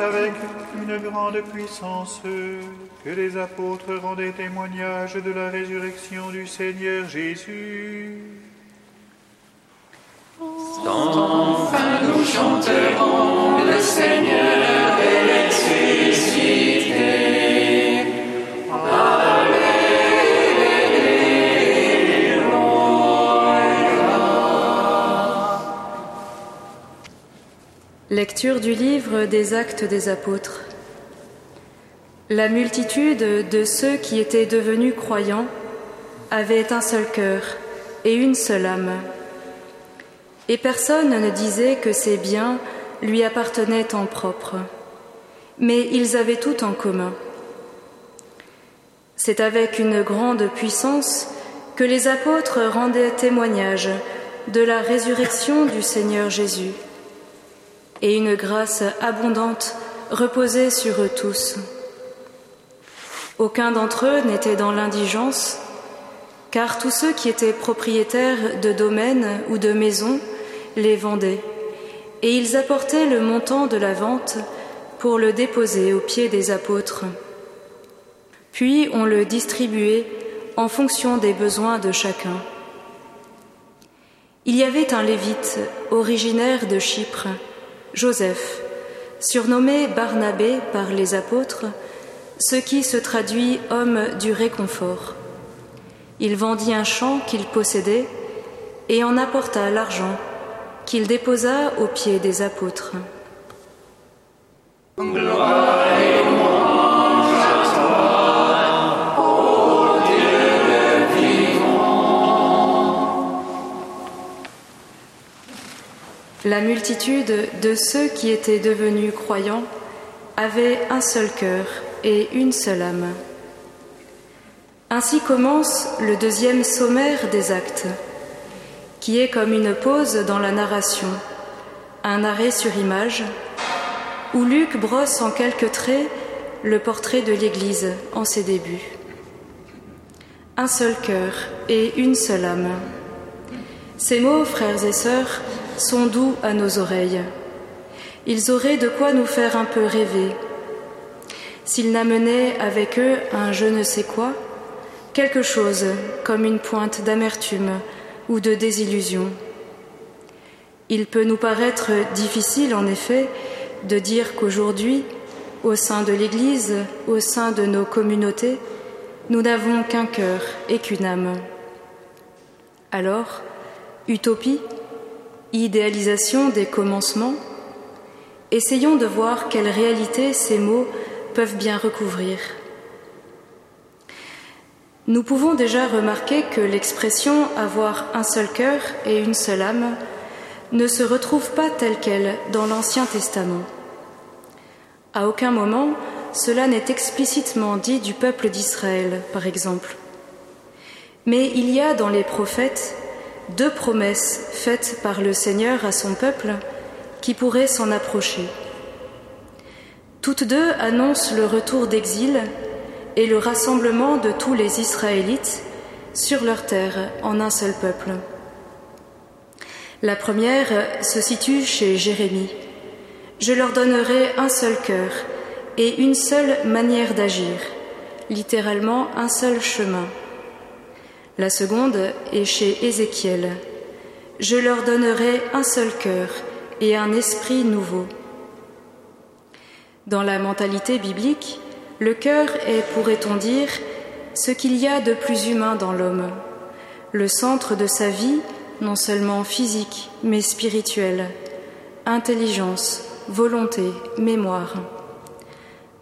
avec une grande puissance que les apôtres rendaient témoignage de la résurrection du Seigneur Jésus. Enfin nous chanterons le Seigneur Du livre des actes des apôtres. La multitude de ceux qui étaient devenus croyants avait un seul cœur et une seule âme. Et personne ne disait que ses biens lui appartenaient en propre, mais ils avaient tout en commun. C'est avec une grande puissance que les apôtres rendaient témoignage de la résurrection du Seigneur Jésus et une grâce abondante reposait sur eux tous. Aucun d'entre eux n'était dans l'indigence, car tous ceux qui étaient propriétaires de domaines ou de maisons les vendaient, et ils apportaient le montant de la vente pour le déposer aux pieds des apôtres. Puis on le distribuait en fonction des besoins de chacun. Il y avait un lévite originaire de Chypre, Joseph, surnommé Barnabé par les apôtres, ce qui se traduit homme du réconfort. Il vendit un champ qu'il possédait et en apporta l'argent qu'il déposa aux pieds des apôtres. La multitude de ceux qui étaient devenus croyants avait un seul cœur et une seule âme. Ainsi commence le deuxième sommaire des actes, qui est comme une pause dans la narration, un arrêt sur image, où Luc brosse en quelques traits le portrait de l'Église en ses débuts. Un seul cœur et une seule âme. Ces mots, frères et sœurs, sont doux à nos oreilles. Ils auraient de quoi nous faire un peu rêver. S'ils n'amenaient avec eux un je ne sais quoi, quelque chose comme une pointe d'amertume ou de désillusion. Il peut nous paraître difficile, en effet, de dire qu'aujourd'hui, au sein de l'Église, au sein de nos communautés, nous n'avons qu'un cœur et qu'une âme. Alors, utopie idéalisation des commencements, essayons de voir quelle réalité ces mots peuvent bien recouvrir. Nous pouvons déjà remarquer que l'expression avoir un seul cœur et une seule âme ne se retrouve pas telle qu'elle dans l'Ancien Testament. À aucun moment, cela n'est explicitement dit du peuple d'Israël, par exemple. Mais il y a dans les prophètes deux promesses faites par le Seigneur à son peuple qui pourraient s'en approcher. Toutes deux annoncent le retour d'exil et le rassemblement de tous les Israélites sur leur terre en un seul peuple. La première se situe chez Jérémie. Je leur donnerai un seul cœur et une seule manière d'agir, littéralement un seul chemin. La seconde est chez Ézéchiel. Je leur donnerai un seul cœur et un esprit nouveau. Dans la mentalité biblique, le cœur est, pourrait-on dire, ce qu'il y a de plus humain dans l'homme, le centre de sa vie, non seulement physique, mais spirituelle, intelligence, volonté, mémoire.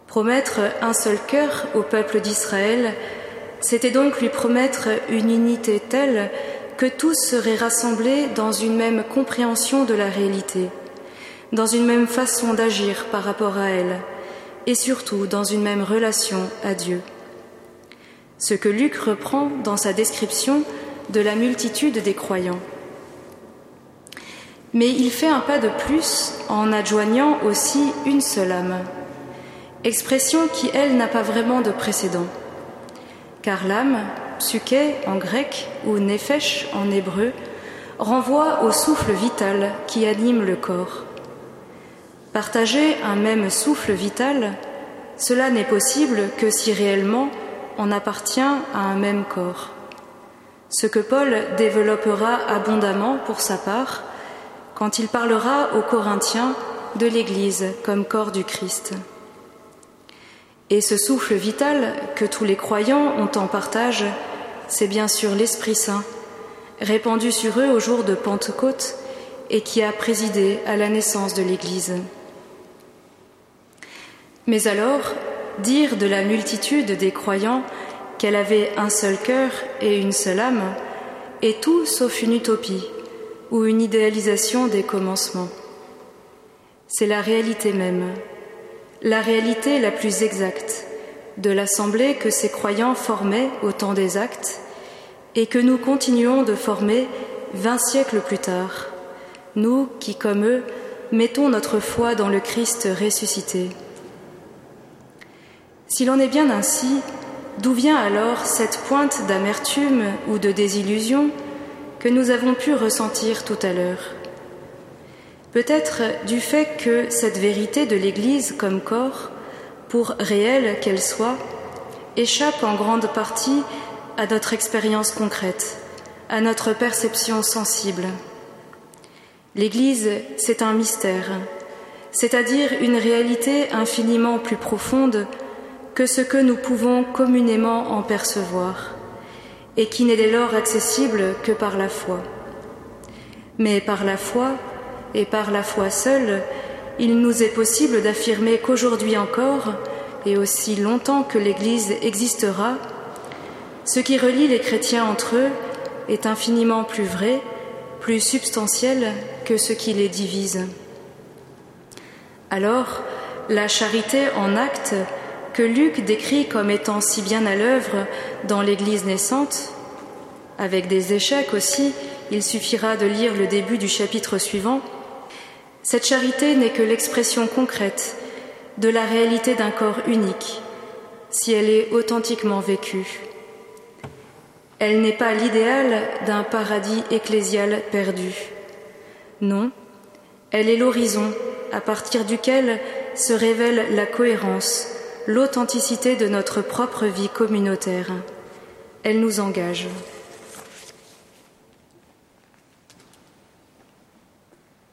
Promettre un seul cœur au peuple d'Israël c'était donc lui promettre une unité telle que tous seraient rassemblés dans une même compréhension de la réalité, dans une même façon d'agir par rapport à elle, et surtout dans une même relation à Dieu. Ce que Luc reprend dans sa description de la multitude des croyants. Mais il fait un pas de plus en adjoignant aussi une seule âme, expression qui, elle, n'a pas vraiment de précédent car l'âme, psyché en grec ou nefesh en hébreu, renvoie au souffle vital qui anime le corps. Partager un même souffle vital, cela n'est possible que si réellement on appartient à un même corps. Ce que Paul développera abondamment pour sa part quand il parlera aux Corinthiens de l'Église comme corps du Christ. Et ce souffle vital que tous les croyants ont en partage, c'est bien sûr l'Esprit Saint, répandu sur eux au jour de Pentecôte et qui a présidé à la naissance de l'Église. Mais alors, dire de la multitude des croyants qu'elle avait un seul cœur et une seule âme est tout sauf une utopie ou une idéalisation des commencements. C'est la réalité même, la réalité la plus exacte de l'assemblée que ces croyants formaient au temps des actes et que nous continuons de former vingt siècles plus tard, nous qui, comme eux, mettons notre foi dans le Christ ressuscité. Si l'on est bien ainsi, d'où vient alors cette pointe d'amertume ou de désillusion que nous avons pu ressentir tout à l'heure? Peut-être du fait que cette vérité de l'Église comme corps, pour réelle qu'elle soit, échappe en grande partie à notre expérience concrète, à notre perception sensible. L'Église, c'est un mystère, c'est-à-dire une réalité infiniment plus profonde que ce que nous pouvons communément en percevoir, et qui n'est dès lors accessible que par la foi. Mais par la foi, et par la foi seule, il nous est possible d'affirmer qu'aujourd'hui encore, et aussi longtemps que l'Église existera, ce qui relie les chrétiens entre eux est infiniment plus vrai, plus substantiel que ce qui les divise. Alors, la charité en acte que Luc décrit comme étant si bien à l'œuvre dans l'Église naissante, avec des échecs aussi, il suffira de lire le début du chapitre suivant, cette charité n'est que l'expression concrète de la réalité d'un corps unique, si elle est authentiquement vécue. Elle n'est pas l'idéal d'un paradis ecclésial perdu. Non, elle est l'horizon à partir duquel se révèle la cohérence, l'authenticité de notre propre vie communautaire. Elle nous engage.